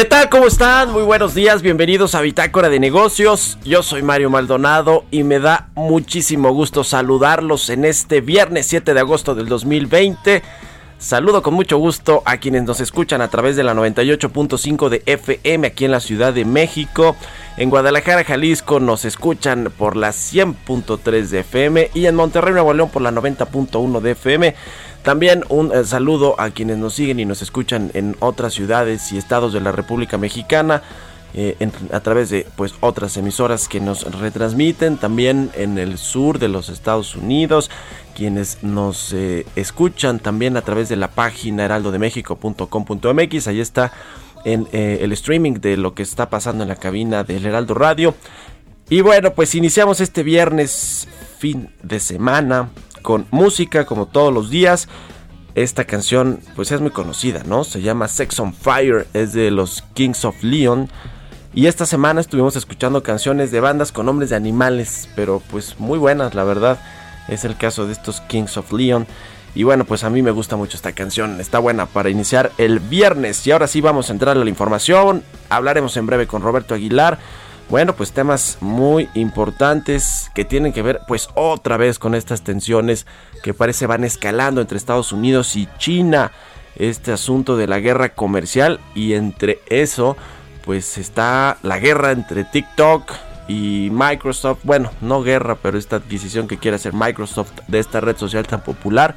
¿Qué tal? ¿Cómo están? Muy buenos días, bienvenidos a Bitácora de Negocios. Yo soy Mario Maldonado y me da muchísimo gusto saludarlos en este viernes 7 de agosto del 2020. Saludo con mucho gusto a quienes nos escuchan a través de la 98.5 de FM aquí en la Ciudad de México. En Guadalajara, Jalisco nos escuchan por la 100.3 de FM y en Monterrey, Nuevo León por la 90.1 de FM. También un eh, saludo a quienes nos siguen y nos escuchan en otras ciudades y estados de la República Mexicana. eh, a través de pues otras emisoras que nos retransmiten también en el sur de los Estados Unidos quienes nos eh, escuchan también a través de la página heraldodemexico.com.mx ahí está en eh, el streaming de lo que está pasando en la cabina del Heraldo Radio y bueno, pues iniciamos este viernes, fin de semana, con música como todos los días. Esta canción pues es muy conocida, ¿no? Se llama Sex on Fire, es de los Kings of Leon. Y esta semana estuvimos escuchando canciones de bandas con nombres de animales, pero pues muy buenas, la verdad. Es el caso de estos Kings of Leon. Y bueno, pues a mí me gusta mucho esta canción, está buena para iniciar el viernes. Y ahora sí vamos a entrar a la información. Hablaremos en breve con Roberto Aguilar. Bueno, pues temas muy importantes que tienen que ver pues otra vez con estas tensiones que parece van escalando entre Estados Unidos y China. Este asunto de la guerra comercial y entre eso pues está la guerra entre TikTok y Microsoft. Bueno, no guerra, pero esta adquisición que quiere hacer Microsoft de esta red social tan popular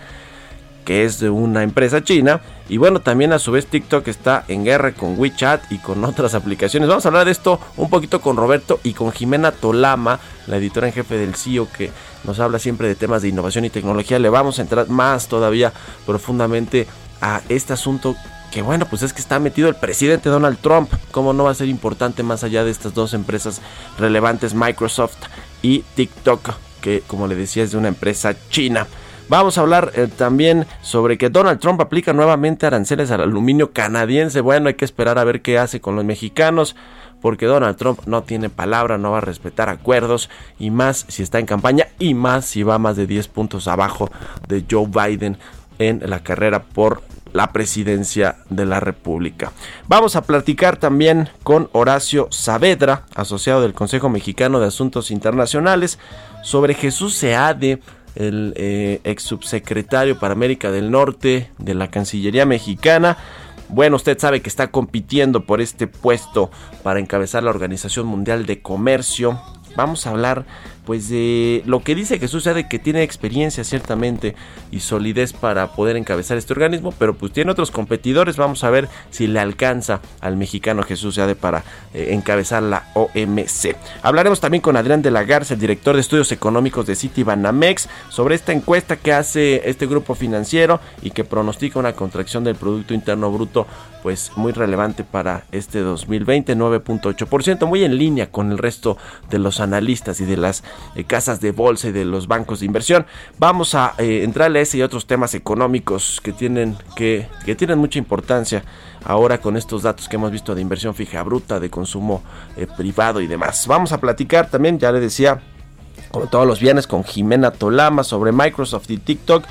que es de una empresa china. Y bueno, también a su vez TikTok está en guerra con WeChat y con otras aplicaciones. Vamos a hablar de esto un poquito con Roberto y con Jimena Tolama, la editora en jefe del CIO, que nos habla siempre de temas de innovación y tecnología. Le vamos a entrar más todavía profundamente a este asunto. Que bueno, pues es que está metido el presidente Donald Trump. ¿Cómo no va a ser importante más allá de estas dos empresas relevantes, Microsoft y TikTok? Que como le decía es de una empresa china. Vamos a hablar eh, también sobre que Donald Trump aplica nuevamente aranceles al aluminio canadiense. Bueno, hay que esperar a ver qué hace con los mexicanos, porque Donald Trump no tiene palabra, no va a respetar acuerdos, y más si está en campaña, y más si va más de 10 puntos abajo de Joe Biden en la carrera por la presidencia de la República. Vamos a platicar también con Horacio Saavedra, asociado del Consejo Mexicano de Asuntos Internacionales, sobre Jesús Seade, el eh, ex subsecretario para América del Norte de la Cancillería Mexicana. Bueno, usted sabe que está compitiendo por este puesto para encabezar la Organización Mundial de Comercio. Vamos a hablar pues de lo que dice Jesús Seade que tiene experiencia ciertamente y solidez para poder encabezar este organismo, pero pues tiene otros competidores, vamos a ver si le alcanza al mexicano Jesús Seade para eh, encabezar la OMC. Hablaremos también con Adrián de la Garza, el director de estudios económicos de Citibanamex, sobre esta encuesta que hace este grupo financiero y que pronostica una contracción del Producto Interno Bruto pues muy relevante para este 2020, 9.8%, muy en línea con el resto de los analistas y de las eh, casas de bolsa y de los bancos de inversión. Vamos a eh, entrarle a ese y otros temas económicos que tienen, que, que tienen mucha importancia ahora con estos datos que hemos visto de inversión fija bruta, de consumo eh, privado y demás. Vamos a platicar también, ya le decía, como todos los viernes, con Jimena Tolama sobre Microsoft y TikTok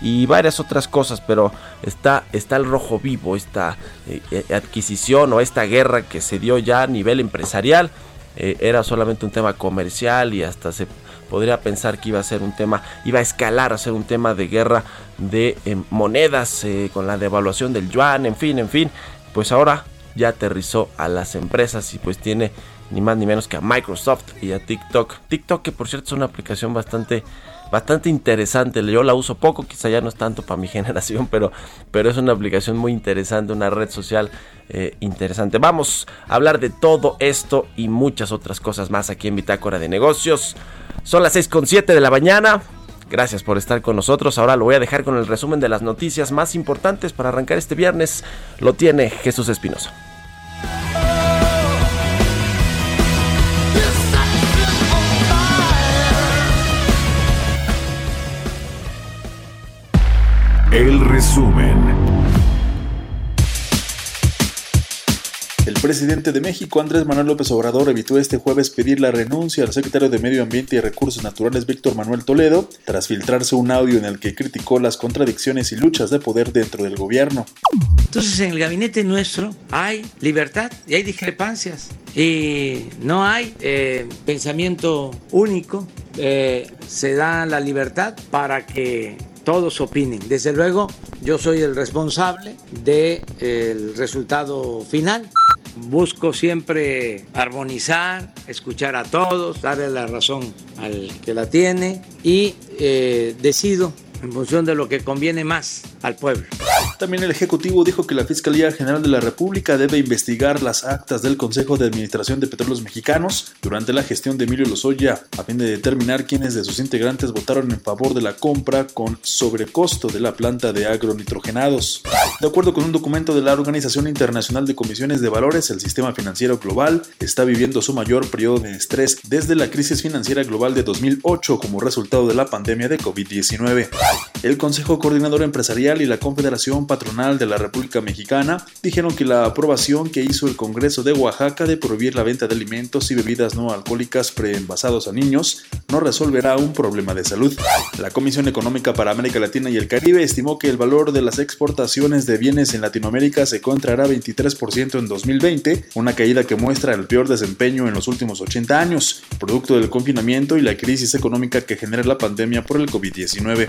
y varias otras cosas, pero está, está el rojo vivo, esta eh, eh, adquisición o esta guerra que se dio ya a nivel empresarial. Eh, era solamente un tema comercial y hasta se podría pensar que iba a ser un tema, iba a escalar a ser un tema de guerra de monedas con la devaluación del yuan, en fin, en fin. Pues ahora ya aterrizó a las empresas y pues tiene ni más ni menos que a Microsoft y a TikTok. TikTok que por cierto es una aplicación bastante bastante interesante. Yo la uso poco, quizá ya no es tanto para mi generación, pero, pero es una aplicación muy interesante, una red social eh, interesante. Vamos a hablar de todo esto y muchas otras cosas más aquí en Bitácora de Negocios. Son las 6.7 de la mañana. Gracias por estar con nosotros. Ahora lo voy a dejar con el resumen de las noticias más importantes para arrancar este viernes. Lo tiene Jesús Espinosa. El resumen. El presidente de México, Andrés Manuel López Obrador, evitó este jueves pedir la renuncia al secretario de Medio Ambiente y Recursos Naturales, Víctor Manuel Toledo, tras filtrarse un audio en el que criticó las contradicciones y luchas de poder dentro del gobierno. Entonces, en el gabinete nuestro hay libertad y hay discrepancias y no hay eh, pensamiento único. Eh, se da la libertad para que todos opinen. Desde luego, yo soy el responsable del resultado final. Busco siempre armonizar, escuchar a todos, darle la razón al que la tiene y eh, decido en función de lo que conviene más al pueblo. También el Ejecutivo dijo que la Fiscalía General de la República debe investigar las actas del Consejo de Administración de Petróleos Mexicanos durante la gestión de Emilio Lozoya, a fin de determinar quiénes de sus integrantes votaron en favor de la compra con sobrecosto de la planta de agronitrogenados. De acuerdo con un documento de la Organización Internacional de Comisiones de Valores, el sistema financiero global está viviendo su mayor periodo de estrés desde la crisis financiera global de 2008 como resultado de la pandemia de COVID-19. El Consejo Coordinador Empresarial y la Confederación Patronal de la República Mexicana dijeron que la aprobación que hizo el Congreso de Oaxaca de prohibir la venta de alimentos y bebidas no alcohólicas preenvasados a niños no resolverá un problema de salud. La Comisión Económica para América Latina y el Caribe estimó que el valor de las exportaciones de bienes en Latinoamérica se encontrará 23% en 2020, una caída que muestra el peor desempeño en los últimos 80 años, producto del confinamiento y la crisis económica que genera la pandemia por el COVID-19.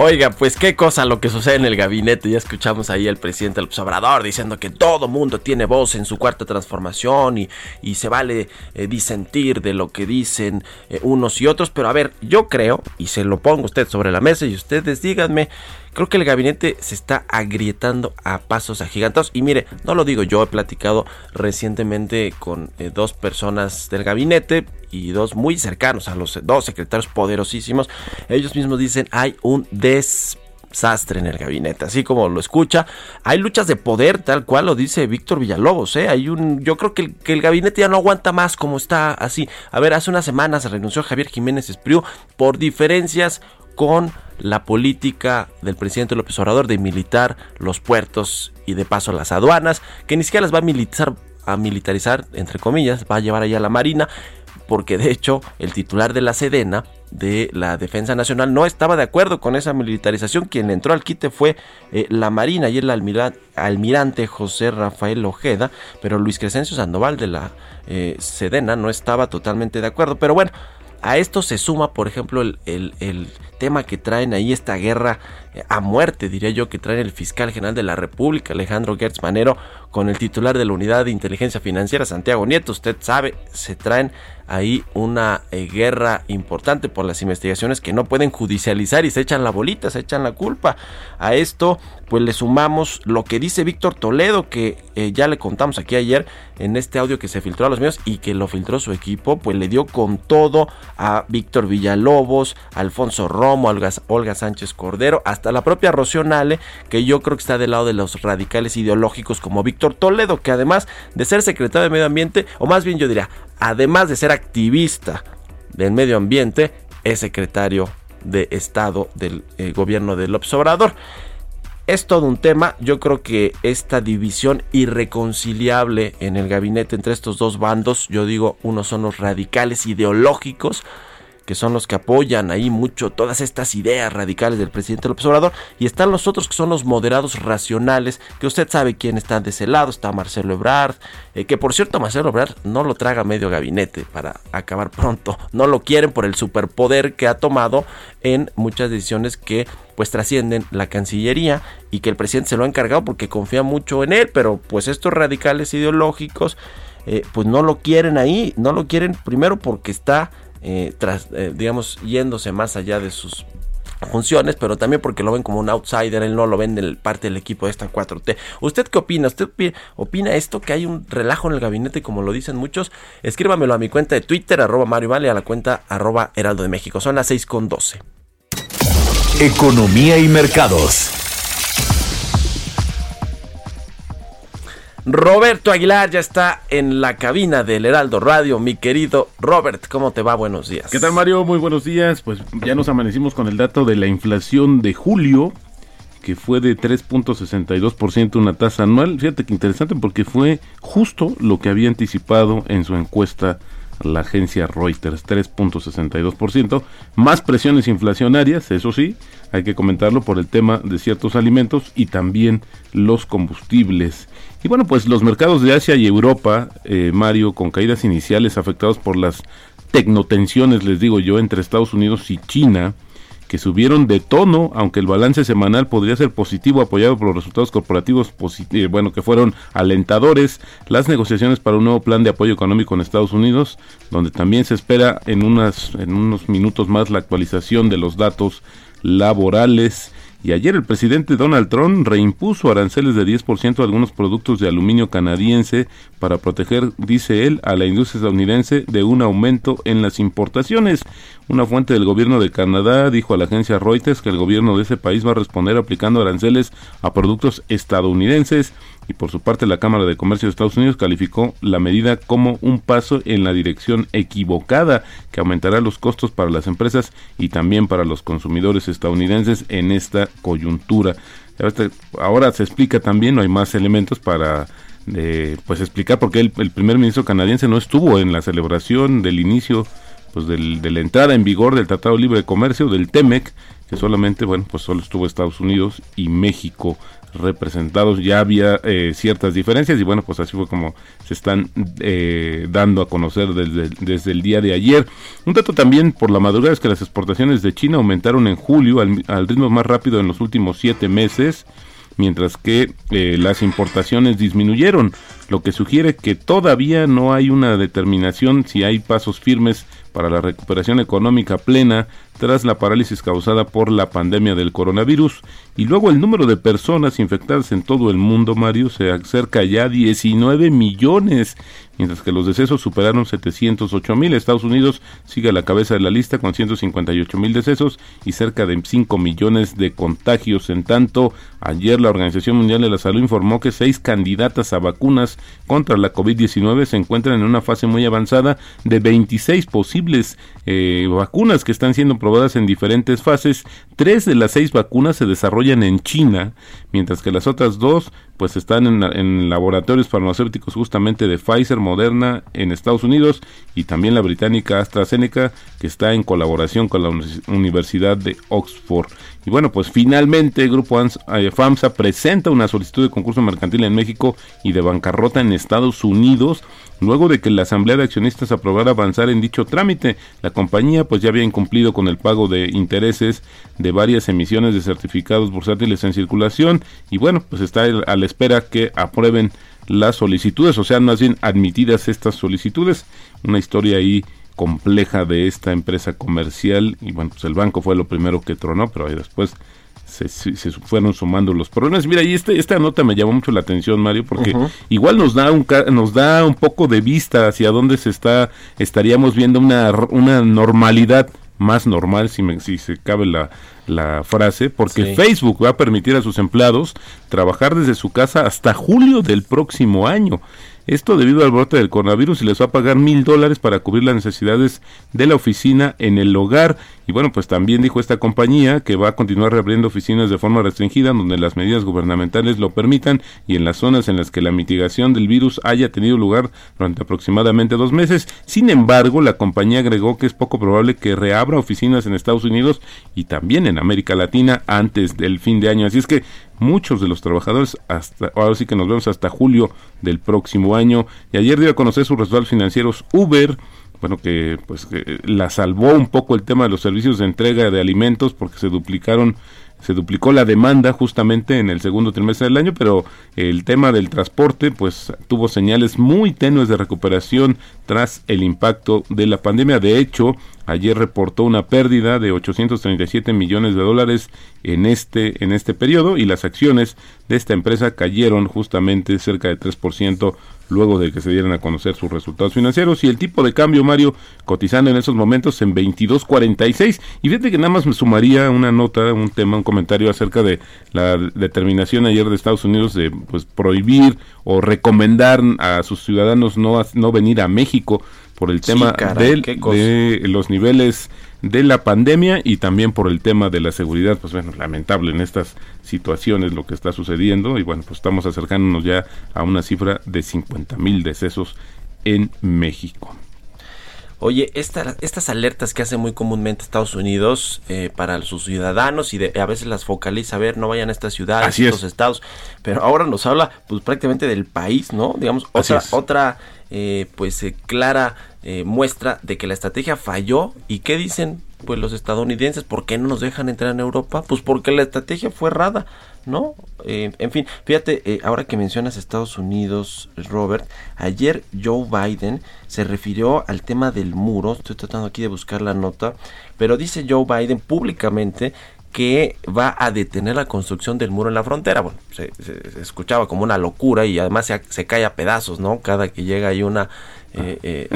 Oiga, pues qué cosa lo que sucede en el gabinete. Ya escuchamos ahí al presidente López Obrador diciendo que todo mundo tiene voz en su cuarta transformación y, se vale eh, disentir de lo que dicen eh, unos y otros. Pero a ver, yo creo, y se lo pongo usted sobre la mesa y ustedes díganme Creo que el gabinete se está agrietando a pasos agigantados. Y mire, no lo digo yo, he platicado recientemente con eh, dos personas del gabinete y dos muy cercanos a los dos secretarios poderosísimos. Ellos mismos dicen hay un desastre en el gabinete, así como lo escucha. Hay luchas de poder, tal cual lo dice Víctor Villalobos. ¿eh? Hay un, yo creo que el, que el, gabinete ya no aguanta más como está así. A ver, hace unas semanas renunció Javier Jiménez Espriu por diferencias con la política del presidente López Obrador de militar los puertos y de paso las aduanas, que ni siquiera las va a militarizar, a militarizar entre comillas, va a llevar allá a la Marina, porque de hecho el titular de la Sedena de la Defensa Nacional no estaba de acuerdo con esa militarización. Quien entró al quite fue eh, la Marina y el almirante, José Rafael Ojeda, pero Luis Crescencio Sandoval de la eh, Sedena no estaba totalmente de acuerdo. Pero bueno, a esto se suma, por ejemplo, el, el, tema que traen ahí, esta guerra eh, a muerte, diría yo, que trae el fiscal general de la República, Alejandro Gertz Manero, con el titular de la Unidad de Inteligencia Financiera, Santiago Nieto. Usted sabe, se traen ahí una eh, guerra importante por las investigaciones que no pueden judicializar y se echan la bolita, se echan la culpa. A esto, pues le sumamos lo que dice Víctor Toledo, que eh, ya le contamos aquí ayer en este audio que se filtró a los medios y que lo filtró su equipo, pues le dio con todo a Víctor Villalobos, Alfonso Romo, Olga, Olga Sánchez Cordero, hasta la propia Rocío Nale, que yo creo que está del lado de los radicales ideológicos como Víctor Toledo, que además de ser secretario de Medio Ambiente, o más bien yo diría, además de ser activista del medio ambiente, es secretario de Estado del eh, gobierno del Obrador. Es todo un tema, yo creo que esta división irreconciliable en el gabinete entre estos dos bandos, yo digo, unos son los radicales ideológicos, que son los que apoyan ahí mucho todas estas ideas radicales del presidente López Obrador, y están los otros que son los moderados racionales, que usted sabe quién está de ese lado, está Marcelo Ebrard, eh, que por cierto Marcelo Ebrard no lo traga medio gabinete para acabar pronto, no lo quieren por el superpoder que ha tomado en muchas decisiones que pues trascienden la Cancillería y que el presidente se lo ha encargado porque confía mucho en él, pero pues estos radicales ideológicos eh, pues no lo quieren ahí, no lo quieren primero porque está eh, tras, eh, digamos, yéndose más allá de sus funciones, pero también porque lo ven como un outsider, él no lo ven en parte del equipo de esta 4T. ¿Usted qué opina? ¿Usted opina esto que hay un relajo en el gabinete como lo dicen muchos? Escríbamelo a mi cuenta de Twitter, arroba Mario Vale, a la cuenta arroba Heraldo de México. Son las 6 con 12. Economía y mercados. Roberto Aguilar ya está en la cabina del Heraldo Radio. Mi querido Robert, ¿cómo te va? Buenos días. ¿Qué tal Mario? Muy buenos días. Pues ya nos amanecimos con el dato de la inflación de julio, que fue de 3.62%, una tasa anual. Fíjate que interesante porque fue justo lo que había anticipado en su encuesta la agencia Reuters, 3.62%, más presiones inflacionarias, eso sí, hay que comentarlo por el tema de ciertos alimentos y también los combustibles. Y bueno, pues los mercados de Asia y Europa, eh, Mario, con caídas iniciales afectados por las tecnotensiones, les digo yo, entre Estados Unidos y China, que subieron de tono, aunque el balance semanal podría ser positivo, apoyado por los resultados corporativos, eh, bueno, que fueron alentadores, las negociaciones para un nuevo plan de apoyo económico en Estados Unidos, donde también se espera en, unas, en unos minutos más la actualización de los datos laborales y ayer el presidente Donald Trump reimpuso aranceles de 10% a algunos productos de aluminio canadiense para proteger, dice él, a la industria estadounidense de un aumento en las importaciones. Una fuente del gobierno de Canadá dijo a la agencia Reuters que el gobierno de ese país va a responder aplicando aranceles a productos estadounidenses y por su parte la Cámara de Comercio de Estados Unidos calificó la medida como un paso en la dirección equivocada que aumentará los costos para las empresas y también para los consumidores estadounidenses en esta coyuntura. Ahora se explica también, no hay más elementos para eh, pues explicar por qué el, primer ministro canadiense no estuvo en la celebración del inicio pues del, de la entrada en vigor del Tratado Libre de Comercio del TEMEC que solamente bueno pues solo estuvo Estados Unidos y México representados. Ya había eh, ciertas diferencias y bueno pues así fue como se están eh, dando a conocer desde, desde, el día de ayer. Un dato también por la madrugada es que las exportaciones de China aumentaron en julio al, ritmo más rápido en los últimos siete meses mientras que eh, las importaciones disminuyeron lo que sugiere que todavía no hay una determinación si hay pasos firmes para la recuperación económica plena tras la parálisis causada por la pandemia del coronavirus. Y luego el número de personas infectadas en todo el mundo, Mario, se acerca ya a 19 millones, mientras que los decesos superaron 708 mil. Estados Unidos sigue a la cabeza de la lista con 158 mil decesos y cerca de 5 millones de contagios. En tanto, ayer la Organización Mundial de la Salud informó que seis candidatas a vacunas contra la COVID-19 se encuentran en una fase muy avanzada de 26 posibles eh, vacunas que están siendo probadas en diferentes fases. Tres de las seis vacunas se desarrollan en China, mientras que las otras dos pues están en, laboratorios farmacéuticos justamente de Pfizer, Moderna en Estados Unidos y también la británica AstraZeneca que está en colaboración con la Universidad de Oxford. Y bueno, pues finalmente el grupo eh, FAMSA presenta una solicitud de concurso mercantil en México y de bancarrota en Estados Unidos luego de que la Asamblea de Accionistas aprobara avanzar en dicho trámite. La compañía pues ya había incumplido con el pago de intereses de varias emisiones de certificados bursátiles en circulación y bueno, pues está a la espera que aprueben las solicitudes, o sea, más bien admitidas estas solicitudes. Una historia ahí compleja de esta empresa comercial y bueno, pues el banco fue lo primero que tronó, pero ahí después se, se, fueron sumando los problemas. Mira, y este, esta nota me llamó mucho la atención, Mario, porque igual nos da un nos da un poco de vista hacia dónde se está estaríamos viendo una, una normalidad más normal, si, me, si se cabe la, la frase, porque Sí. Facebook va a permitir a sus empleados trabajar desde su casa hasta julio del próximo año. Esto debido al brote del coronavirus y les va a pagar mil dólares para cubrir las necesidades de la oficina en el hogar. Y bueno, pues también dijo esta compañía que va a continuar reabriendo oficinas de forma restringida donde las medidas gubernamentales lo permitan y en las zonas en las que la mitigación del virus haya tenido lugar durante aproximadamente dos meses. Sin embargo, la compañía agregó que es poco probable que reabra oficinas en Estados Unidos y también en América Latina antes del fin de año. Así es que muchos de los trabajadores hasta ahora sí que nos vemos hasta julio del próximo año y ayer dio a conocer sus resultados financieros Uber bueno que pues que la salvó un poco el tema de los servicios de entrega de alimentos porque se duplicaron se duplicó la demanda justamente en el segundo trimestre del año, pero el tema del transporte pues tuvo señales muy tenues de recuperación tras el impacto de la pandemia. De hecho, ayer reportó una pérdida de 837 millones de dólares en este en este periodo y las acciones de esta empresa cayeron justamente cerca de 3% luego de que se dieran a conocer sus resultados financieros. Y el tipo de cambio Mario cotizando en esos momentos en 22.46 y fíjate que nada más me sumaría una nota, un tema, un comentario acerca de la determinación ayer de Estados Unidos de pues prohibir o recomendar a sus ciudadanos no no venir a México por el Sí, tema caray, del- de los niveles de la pandemia y también por el tema de la seguridad, pues bueno, lamentable en estas situaciones lo que está sucediendo y bueno, pues estamos acercándonos ya a una cifra de 50 mil decesos en México. Oye, esta- estas alertas que hace muy comúnmente Estados Unidos eh, para sus ciudadanos y de- a veces las focaliza, a ver, no vayan a estas ciudades, Así estos es. estados, pero ahora nos habla pues prácticamente del país, ¿no? Digamos, Así otra, es. otra eh, pues eh, clara eh, muestra de que la estrategia falló y ¿qué dicen? Pues los estadounidenses, ¿por qué no nos dejan entrar en Europa? Pues porque la estrategia fue errada, ¿no? Eh, en fin, fíjate, ahora que mencionas Estados Unidos, Robert, ayer Joe Biden se refirió al tema del muro, estoy tratando aquí de buscar la nota, pero dice Joe Biden públicamente que va a detener la construcción del muro en la frontera. Bueno, se, escuchaba como una locura y además se, se cae a pedazos, ¿no? Cada que llega ahí una eh, eh,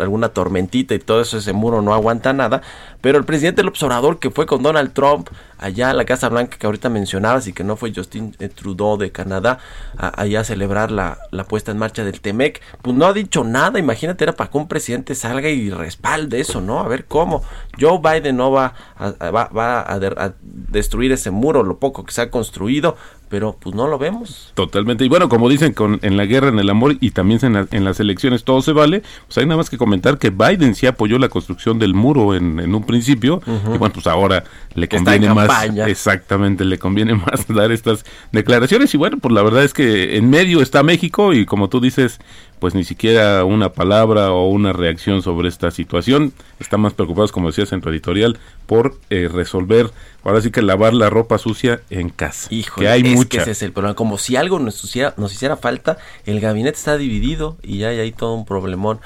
alguna tormentita y todo eso, ese muro no aguanta nada. Pero el presidente López Obrador, que fue con Donald Trump allá a la Casa Blanca que ahorita mencionabas y que no fue Justin eh, Trudeau de Canadá, a- allá a celebrar la, la puesta en marcha del TEMEC, pues no ha dicho nada. Imagínate, era para que un presidente salga y respalde eso, ¿no? A ver cómo. Joe Biden no va va, a destruir ese muro, lo poco que se ha construido, pero pues no lo vemos. Totalmente. Y bueno, como dicen con, en la guerra, en el amor y también en, la- en las elecciones, todo se vale. Pues hay nada más que comentar que Biden sí apoyó la construcción del muro en, en un principio. Y bueno, pues ahora le conviene más. campaña. Exactamente, le conviene más dar estas declaraciones. Y bueno, pues la verdad es que en medio está México y como tú dices, pues ni siquiera una palabra o una reacción sobre esta situación. Están más preocupados, como decías en tu editorial, por eh, resolver, ahora sí que lavar la ropa sucia en casa. Híjole, que hay es mucha. que ese es el problema. Como si algo nos hiciera, nos hiciera falta, el gabinete está dividido y ya hay ahí todo un problemón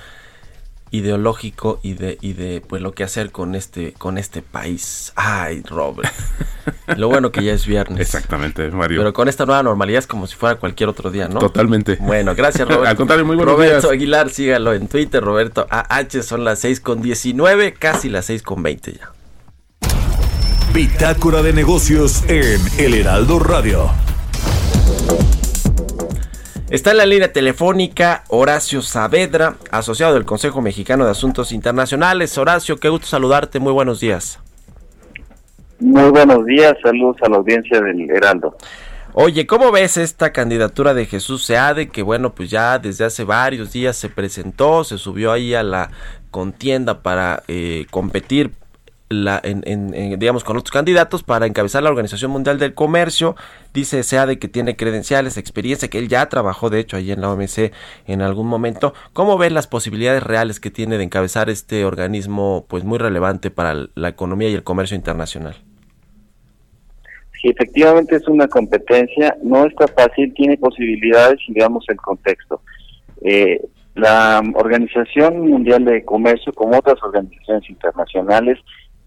ideológico y de, y de pues lo que hacer con este, con este país. Ay, Robert. lo bueno que ya es viernes. Exactamente, Mario. Pero con esta nueva normalidad es como si fuera cualquier otro día, ¿no? Totalmente. Bueno, gracias, Roberto. Al contrario, muy buenos Roberto días. Aguilar, sígalo en Twitter, Roberto AH, son las 6 con 19, casi las 6 con 20 ya. Bitácora de negocios en El Heraldo Radio. Está en la línea telefónica Horacio Saavedra, asociado del Consejo Mexicano de Asuntos Internacionales. Horacio, qué gusto saludarte, muy buenos días. Muy buenos días, saludos a la audiencia del Heraldo. Oye, ¿cómo ves esta candidatura de Jesús Seade? Que bueno, pues ya desde hace varios días se presentó, se subió ahí a la contienda para eh, competir la, en, en- digamos con otros candidatos para encabezar la Organización Mundial del Comercio. Dice Seade que tiene credenciales, experiencia, que él ya trabajó de hecho allí en la OMC en algún momento. ¿Cómo ves las posibilidades reales que tiene de encabezar este organismo pues muy relevante para la economía y el comercio internacional? Sí, efectivamente es una competencia, no está fácil, tiene posibilidades y veamos el contexto. Eh, la Organización Mundial de Comercio, como otras organizaciones internacionales,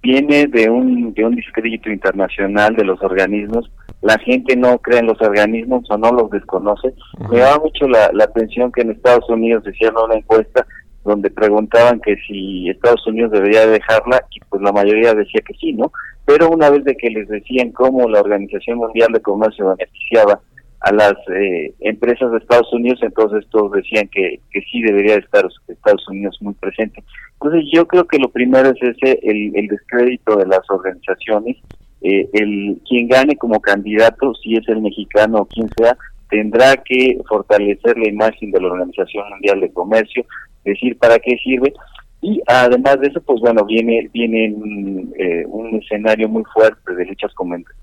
viene de un, de un discrédito internacional de los organismos. La gente no cree en los organismos o no los desconoce. Me da mucho la, la atención que en Estados Unidos en una encuesta donde preguntaban que si Estados Unidos debería dejarla y pues la mayoría decía que sí, ¿no? Pero una vez de que les decían cómo la Organización Mundial de Comercio beneficiaba a las eh, empresas de Estados Unidos, entonces todos decían que, que sí debería estar Estados Unidos muy presente. Entonces yo creo que lo primero es ese, el, el descrédito de las organizaciones, eh, el quien gane como candidato, si es el mexicano o quien sea, tendrá que fortalecer la imagen de la Organización Mundial de Comercio, decir para qué sirve, y además de eso, pues bueno, viene, viene eh, un escenario muy fuerte de luchas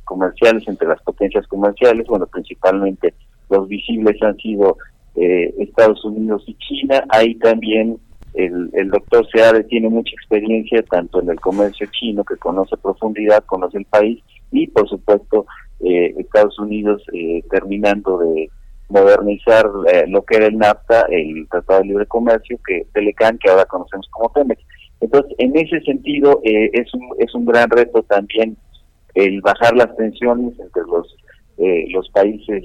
comerciales entre las potencias comerciales, bueno, principalmente los visibles han sido eh, Estados Unidos y China, ahí también el, el doctor Seade tiene mucha experiencia tanto en el comercio chino, que conoce profundidad, conoce el país, y por supuesto eh, Estados Unidos terminando de modernizar eh, lo que era el NAFTA, el Tratado de Libre Comercio, que Telecan, que ahora conocemos como TEMEX. Entonces, en ese sentido, eh, es, un, es un gran reto también el bajar las tensiones entre los, eh, los países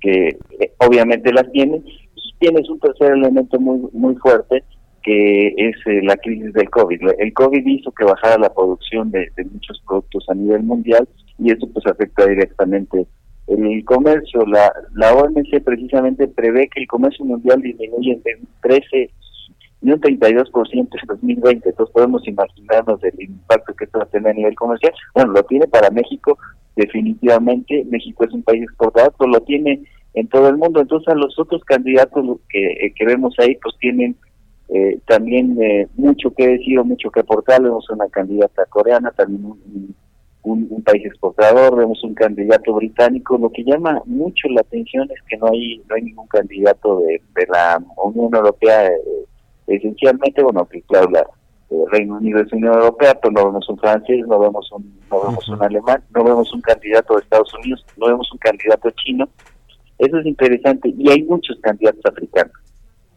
que obviamente las tienen. Y tienes un tercer elemento muy, muy fuerte, que es la crisis del COVID. El COVID hizo que bajara la producción de, de muchos productos a nivel mundial y eso pues afecta directamente el comercio, la, la OMC precisamente prevé que el comercio mundial disminuye entre un 13 y un 32% en 2020. Entonces podemos imaginarnos el impacto que esto va a tener a nivel comercial. Bueno, lo tiene para México definitivamente. México es un país exportador, lo tiene en todo el mundo. Entonces a los otros candidatos que, eh, que vemos ahí pues tienen eh, también eh, mucho que decir o mucho que aportar. Vemos una candidata coreana, también un un, país exportador, vemos un candidato británico. Lo que llama mucho la atención es que no hay no hay ningún candidato de, la Unión Europea, eh, esencialmente, bueno, que claro, la eh, Reino Unido es Unión Europea, pero no vemos un francés, no vemos un, no vemos un alemán, no vemos un candidato de Estados Unidos, no vemos un candidato chino. Eso es interesante y hay muchos candidatos africanos.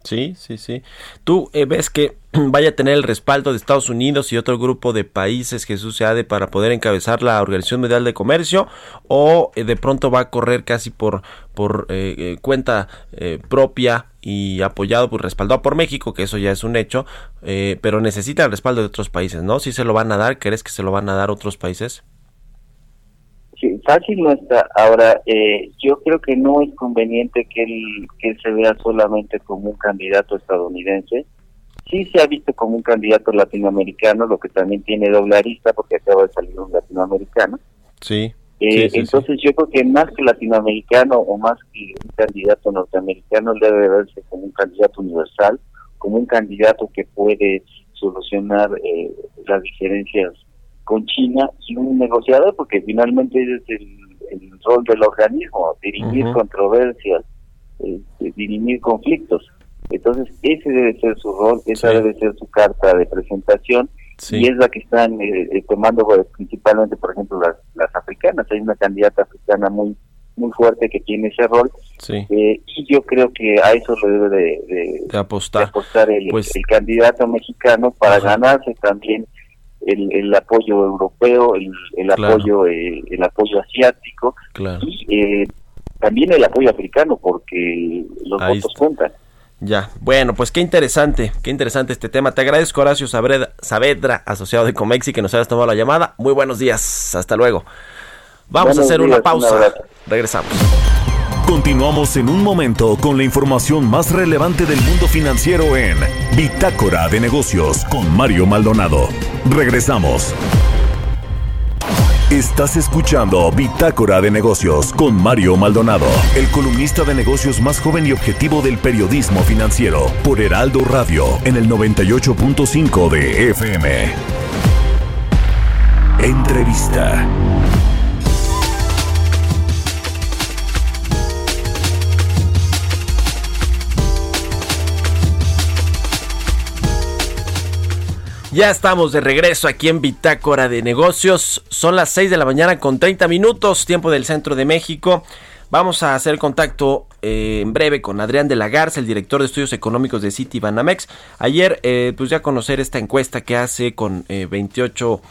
Sí, sí, sí. ¿Tú eh, ves que vaya a tener el respaldo de Estados Unidos y otro grupo de países, Jesús Seade, para poder encabezar la Organización Mundial de Comercio? ¿O eh, de pronto va a correr casi por, por eh, cuenta propia y apoyado, pues respaldado por México, que eso ya es un hecho, pero necesita el respaldo de otros países, ¿no? ¿Si se lo van a dar? ¿Crees que se lo van a dar otros países? Sí, fácil no está. Ahora, eh, yo creo que no es conveniente que él, que se vea solamente como un candidato estadounidense. Sí se ha visto como un candidato latinoamericano, lo que también tiene doble arista porque acaba de salir un latinoamericano. Sí. Eh, entonces yo creo que más que latinoamericano o más que un candidato norteamericano debe verse como un candidato universal, como un candidato que puede solucionar eh, las diferencias con China y un negociador, porque finalmente es el, rol del organismo, dirimir controversias, este, dirimir conflictos. Entonces, ese debe ser su rol, esa debe ser su carta de presentación, y es la que están eh, eh, tomando pues, principalmente, por ejemplo, las, las africanas. Hay una candidata africana muy muy fuerte que tiene ese rol eh, y yo creo que a eso le debe de, apostar, el, pues el, candidato mexicano para ganarse también el, el apoyo europeo, el, el apoyo eh, el apoyo asiático y eh, también el apoyo africano porque los votos cuentan. Ya, bueno, pues qué interesante, qué interesante este tema. Te agradezco, Horacio Saavedra, asociado de Comexi, que nos hayas tomado la llamada. Muy buenos días, hasta luego. Vamos a hacer una pausa. Regresamos. Continuamos en un momento con la información más relevante del mundo financiero en Bitácora de Negocios con Mario Maldonado. Regresamos. Estás escuchando Bitácora de Negocios con Mario Maldonado, el columnista de negocios más joven y objetivo del periodismo financiero, por Heraldo Radio en el 98.5 de FM. Entrevista. Ya estamos de regreso aquí en Bitácora de Negocios. Son las 6 de la mañana con 30 minutos, tiempo del centro de México. Vamos a hacer contacto eh, en breve con Adrián de la Garza, el director de estudios económicos de City Banamex. Ayer, eh, pues ya conocer esta encuesta que hace con 28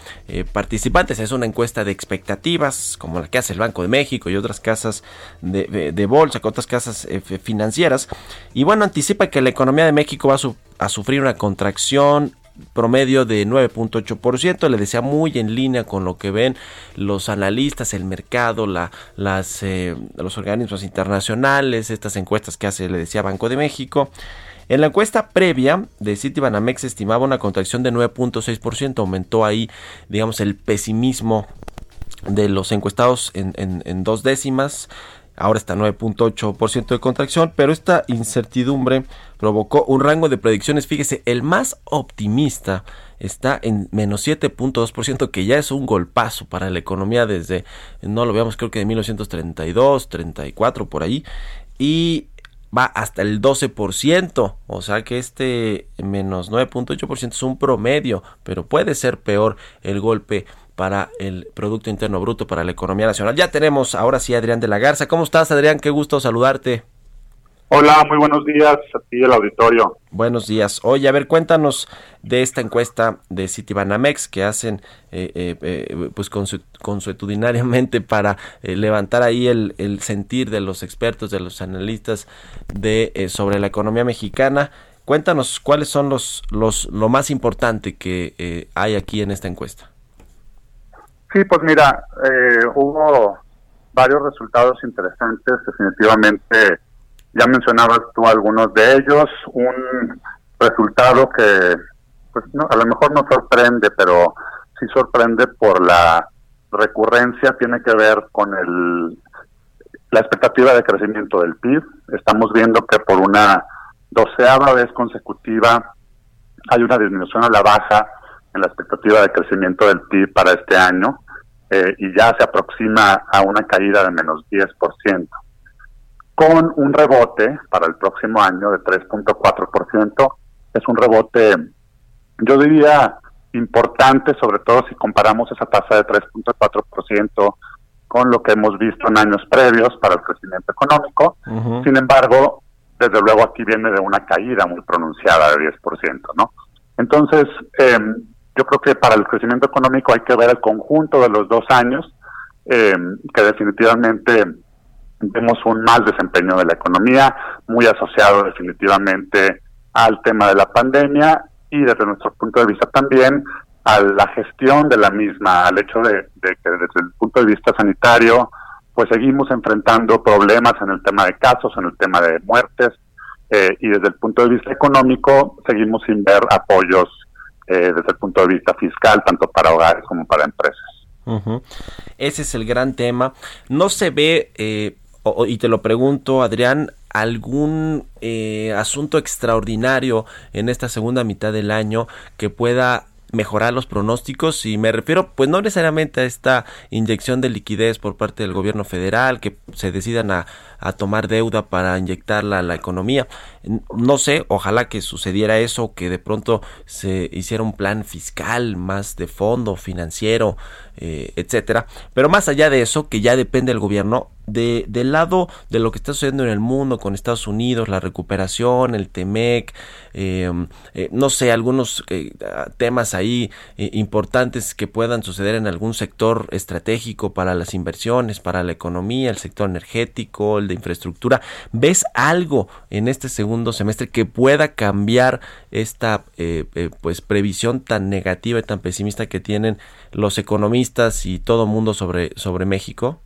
participantes. Es una encuesta de expectativas, como la que hace el Banco de México y otras casas de, bolsa, con otras casas financieras. Y bueno, anticipa que la economía de México va a sufrir una contracción promedio de 9.8%, le decía muy en línea con lo que ven los analistas, el mercado, la, las, eh, los organismos internacionales, estas encuestas que hace, le decía Banco de México. En la encuesta previa de Citibanamex estimaba una contracción de 9.6%, aumentó ahí, digamos, el pesimismo de los encuestados en, en dos décimas ahora está 9.8% de contracción, pero esta incertidumbre provocó un rango de predicciones, fíjese, el más optimista está en menos 7.2%, que ya es un golpazo para la economía desde, no lo veamos, creo que de 1932, 34 por ahí, y va hasta el 12%, o sea que este menos 9.8% es un promedio, pero puede ser peor el golpe para el Producto Interno Bruto, para la economía nacional. Ya tenemos ahora sí a Adrián de la Garza. ¿Cómo estás, Adrián? Qué gusto saludarte. Hola, muy buenos días a ti el auditorio. Buenos días. Oye, a ver, cuéntanos de esta encuesta de Citibanamex que hacen eh, eh, eh pues consuetudinariamente para eh, levantar ahí el, el, sentir de los expertos, de los analistas de sobre la economía mexicana. Cuéntanos cuáles son los, los lo más importante que hay aquí en esta encuesta. Sí, pues mira, eh, hubo varios resultados interesantes, definitivamente, ya mencionabas tú algunos de ellos, un resultado que pues no, a lo mejor no sorprende, pero sí sorprende por la recurrencia, tiene que ver con el la expectativa de crecimiento del PIB. Estamos viendo que por una doceava vez consecutiva hay una disminución a la baja en la expectativa de crecimiento del PIB para este año. Eh, y ya se aproxima a una caída de menos 10%, con un rebote para el próximo año de 3.4%. Es un rebote, yo diría, importante, sobre todo si comparamos esa tasa de 3.4% con lo que hemos visto en años previos para el crecimiento económico. Sin embargo, desde luego aquí viene de una caída muy pronunciada de 10%, ¿no? Entonces, eh, yo creo que para el crecimiento económico hay que ver el conjunto de los dos años, eh, que definitivamente vemos un mal desempeño de la economía, muy asociado definitivamente al tema de la pandemia y desde nuestro punto de vista también a la gestión de la misma, al hecho de, que desde el punto de vista sanitario, pues seguimos enfrentando problemas en el tema de casos, en el tema de muertes, eh, y desde el punto de vista económico seguimos sin ver apoyos eh, desde el punto de vista fiscal, tanto para hogares como para empresas. Ese es el gran tema. No se ve, eh, y te lo pregunto, Adrián, algún eh, asunto extraordinario en esta segunda mitad del año que pueda mejorar los pronósticos y me refiero pues no necesariamente a esta inyección de liquidez por parte del gobierno federal que se decidan a, a tomar deuda para inyectarla a la economía. No sé ojalá que sucediera eso que de pronto se hiciera un plan fiscal más de fondo financiero eh, etcétera. Pero más allá de eso que ya depende del gobierno de, del lado de lo que está sucediendo en el mundo con Estados Unidos, la recuperación, el TEMEC, eh, eh, no sé, algunos eh, temas ahí importantes que puedan suceder en algún sector estratégico para las inversiones, para la economía, el sector energético, el de infraestructura. ¿Ves algo en este segundo semestre que pueda cambiar esta pues previsión tan negativa y tan pesimista que tienen los economistas y todo mundo sobre, sobre México?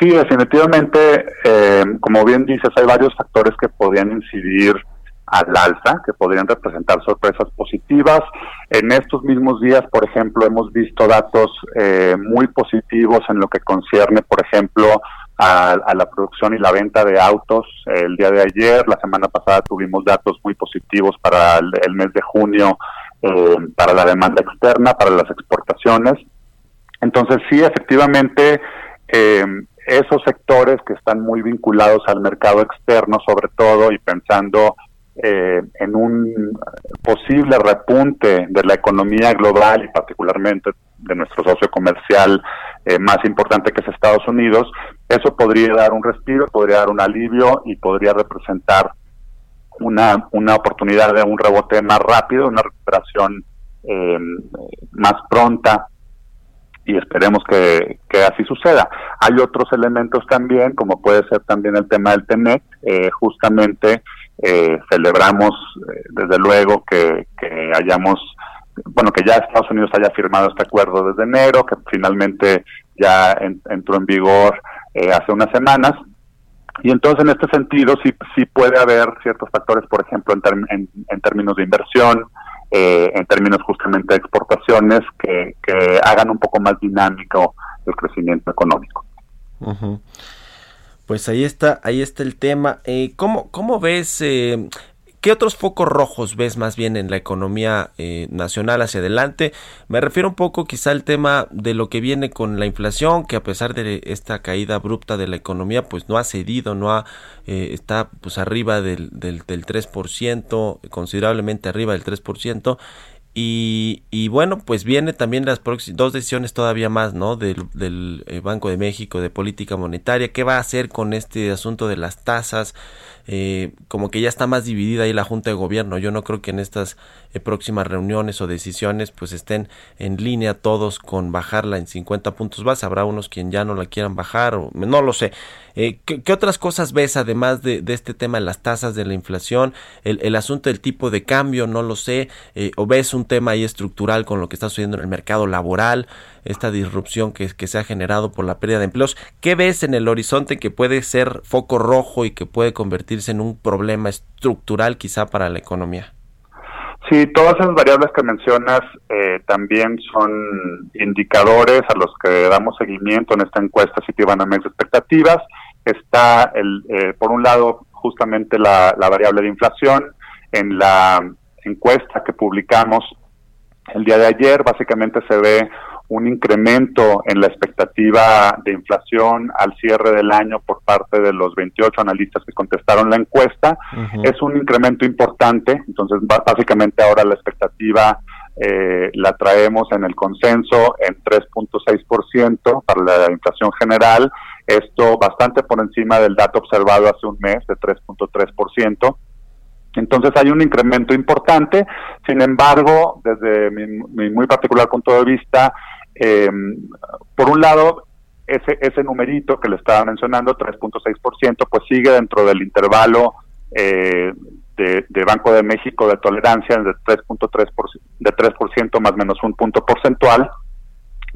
Sí, definitivamente, eh, como bien dices, hay varios factores que podrían incidir al alza, que podrían representar sorpresas positivas. En estos mismos días, por ejemplo, hemos visto datos eh, muy positivos en lo que concierne, por ejemplo, a, la producción y la venta de autos. El día de ayer, la semana pasada, tuvimos datos muy positivos para el, mes de junio, eh, para la demanda externa, para las exportaciones. Entonces, sí, efectivamente, eh, esos sectores que están muy vinculados al mercado externo, sobre todo, y pensando eh, en un posible repunte de la economía global y particularmente de nuestro socio comercial eh, más importante que es Estados Unidos, Eso podría dar un respiro, podría dar un alivio y podría representar una, una oportunidad de un rebote más rápido, una recuperación eh, más pronta y esperemos que, que, así suceda. Hay otros elementos también, como puede ser también el tema del TEMEC, eh, justamente eh, celebramos eh, desde luego que, que hayamos, bueno, que ya Estados Unidos haya firmado este acuerdo desde enero, que finalmente ya entró en vigor eh, hace unas semanas. Y entonces en este sentido sí, sí puede haber ciertos factores, por ejemplo, en, términos de inversión, eh, en términos justamente de exportaciones, que, hagan un poco más dinámico el crecimiento económico. Pues ahí está, ahí está el tema. Eh, ¿cómo, ¿Cómo ves eh, ¿Qué otros focos rojos ves más bien en la economía eh, nacional hacia adelante? Me refiero un poco quizá al tema de lo que viene con la inflación, que a pesar de esta caída abrupta de la economía, pues no ha cedido, no ha, eh, está pues arriba del, del, del 3%, considerablemente arriba del 3%. Y, y, bueno, pues viene también las dos decisiones todavía más, ¿no? Del, del eh, Banco de México de política monetaria. ¿Qué va a hacer con este asunto de las tasas? Eh, como que ya está más dividida ahí la Junta de Gobierno. Yo no creo que en estas eh, próximas reuniones o decisiones pues estén en línea todos con bajarla en 50 puntos base. Habrá unos quien ya no la quieran bajar o no lo sé. Eh, ¿qué, ¿qué, otras cosas ves además de, este tema de las tasas de la inflación? El, asunto del tipo de cambio, no lo sé. Eh, ¿O ves un tema ahí estructural con lo que está sucediendo en el mercado laboral? Esta disrupción que se ha generado por la pérdida de empleos. ¿Qué ves en el horizonte que puede ser foco rojo y que puede convertirse en un problema estructural quizá para la economía? Sí, todas esas variables que mencionas eh, también son indicadores a los que damos seguimiento en esta encuesta Citibanamex expectativas. Está, el, eh, por un lado, justamente la, la, variable de inflación. En la encuesta que publicamos el día de ayer, básicamente se ve un incremento en la expectativa de inflación al cierre del año por parte de los 28 analistas que contestaron la encuesta. Uh -huh. Es un incremento importante, entonces básicamente ahora la expectativa eh, la traemos en el consenso en 3.6% para la inflación general, esto bastante por encima del dato observado hace un mes de 3.3%. Entonces hay un incremento importante, sin embargo, desde mi, mi muy particular punto de vista, eh, por un lado, ese, ese numerito que le estaba mencionando, 3.6%, pues sigue dentro del intervalo eh, de, de, Banco de México de tolerancia de 3.3% de 3% más menos un punto porcentual,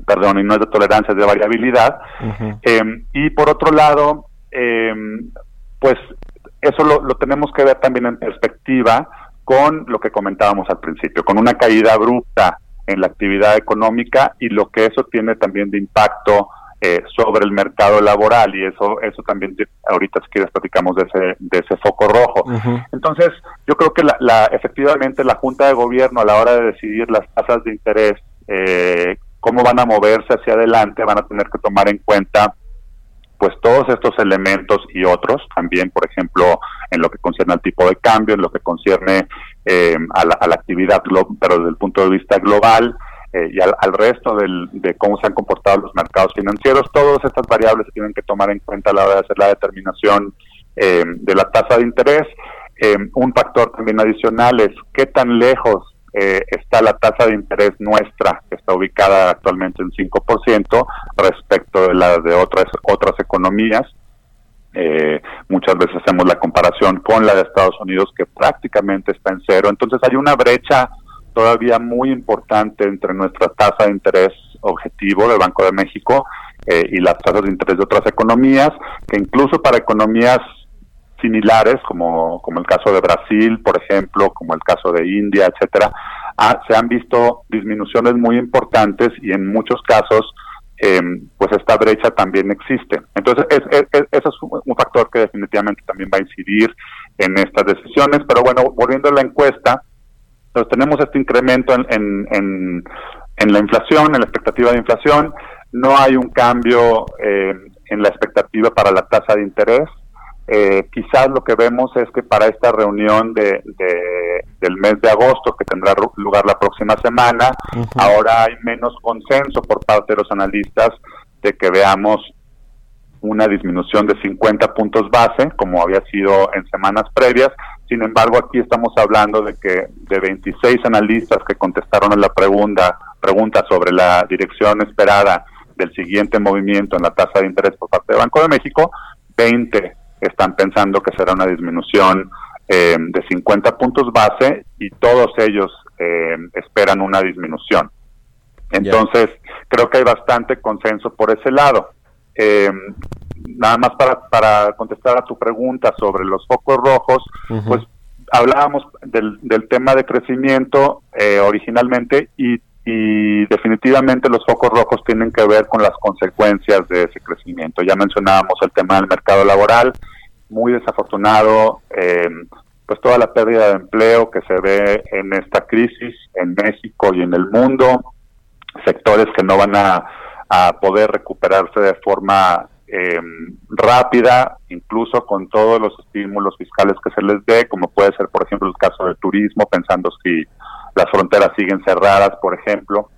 perdón, y no es de tolerancia, es de variabilidad. Uh -huh. eh, y por otro lado, eh, pues eso lo, lo, tenemos que ver también en perspectiva con lo que comentábamos al principio, con una caída abrupta en la actividad económica y lo que eso tiene también de impacto eh, sobre el mercado laboral y eso eso también ahorita si quieres platicamos de ese de ese foco rojo uh -huh. entonces yo creo que la, la, efectivamente la junta de gobierno a la hora de decidir las tasas de interés eh, cómo van a moverse hacia adelante van a tener que tomar en cuenta pues todos estos elementos y otros también por ejemplo en lo que concierne al tipo de cambio en lo que concierne eh, a, la, a, la, actividad pero desde el punto de vista global eh, y al, resto de cómo se han comportado los mercados financieros. Todas estas variables se tienen que tomar en cuenta a la hora de hacer la determinación eh, de la tasa de interés. Eh, un factor también adicional es qué tan lejos eh, está la tasa de interés nuestra, que está ubicada actualmente en 5%, respecto de la de otras, otras economías. Eh, muchas veces hacemos la comparación con la de Estados Unidos, que prácticamente está en cero. Entonces hay una brecha todavía muy importante entre nuestra tasa de interés objetivo del Banco de México eh, y las tasas de interés de otras economías, que incluso para economías similares, como, como el caso de Brasil, por ejemplo, como el caso de India, etcétera, ha, se han visto disminuciones muy importantes y en muchos casos, eh, pues esta brecha también existe. Entonces, es, es, es, un factor que definitivamente también va a incidir en estas decisiones. Pero bueno, volviendo a la encuesta, entonces tenemos este incremento en, en, en, la inflación, en la expectativa de inflación. No hay un cambio eh, en la expectativa para la tasa de interés. Eh, quizás lo que vemos es que para esta reunión de, de, del mes de agosto, que tendrá lugar la próxima semana, uh -huh. ahora hay menos consenso por parte de los analistas de que veamos una disminución de 50 puntos base, como había sido en semanas previas. Sin embargo, aquí estamos hablando de que de 26 analistas que contestaron a la pregunta, pregunta sobre la dirección esperada del siguiente movimiento en la tasa de interés por parte del Banco de México, 20 están pensando que será una disminución eh, de 50 puntos base y todos ellos eh, esperan una disminución. Entonces, creo que hay bastante consenso por ese lado. Eh, nada más para, para contestar a tu pregunta sobre los focos rojos, pues hablábamos del, del tema de crecimiento originalmente y y definitivamente los focos rojos tienen que ver con las consecuencias de ese crecimiento. Ya mencionábamos el tema del mercado laboral, muy desafortunado, eh, pues toda la pérdida de empleo que se ve en esta crisis en México y en el mundo, sectores que no van a, poder recuperarse de forma eh, rápida, incluso con todos los estímulos fiscales que se les dé, como puede ser, por ejemplo, el caso del turismo, pensando si las fronteras siguen cerradas, por ejemplo,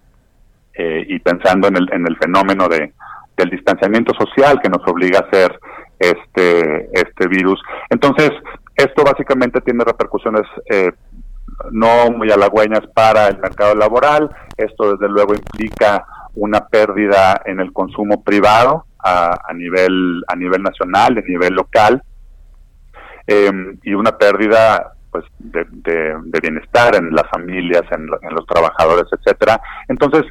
eh, y pensando en el, en el fenómeno de, del distanciamiento social que nos obliga a hacer este, este virus. Entonces, esto básicamente tiene repercusiones eh, no muy halagüeñas para el mercado laboral. Esto, desde luego, implica una pérdida en el consumo privado a, a nivel a nivel nacional, a nivel local, eh, y una pérdida pues de, bienestar en las familias, en, los trabajadores, etcétera. Entonces,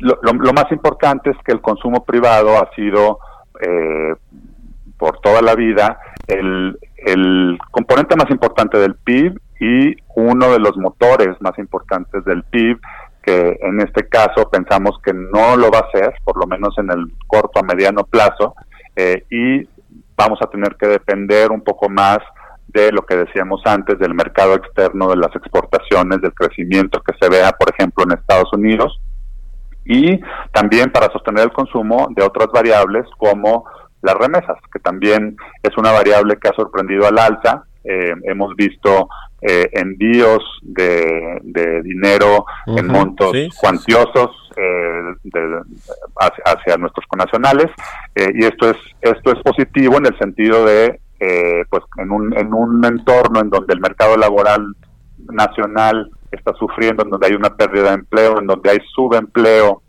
lo, más importante es que el consumo privado ha sido eh, por toda la vida el, componente más importante del PIB y uno de los motores más importantes del PIB que en este caso pensamos que no lo va a hacer, por lo menos en el corto a mediano plazo, eh, y vamos a tener que depender un poco más de lo que decíamos antes del mercado externo, de las exportaciones, del crecimiento que se vea, por ejemplo, en Estados Unidos, y también para sostener el consumo de otras variables como las remesas, que también es una variable que ha sorprendido al alza. Eh, hemos visto eh, envíos de, dinero en montos cuantiosos eh, hacia, nuestros conacionales. Y esto es esto es positivo en el sentido de eh, pues en un, en un entorno en donde el mercado laboral nacional está sufriendo, en donde hay una pérdida de empleo, en donde hay subempleo,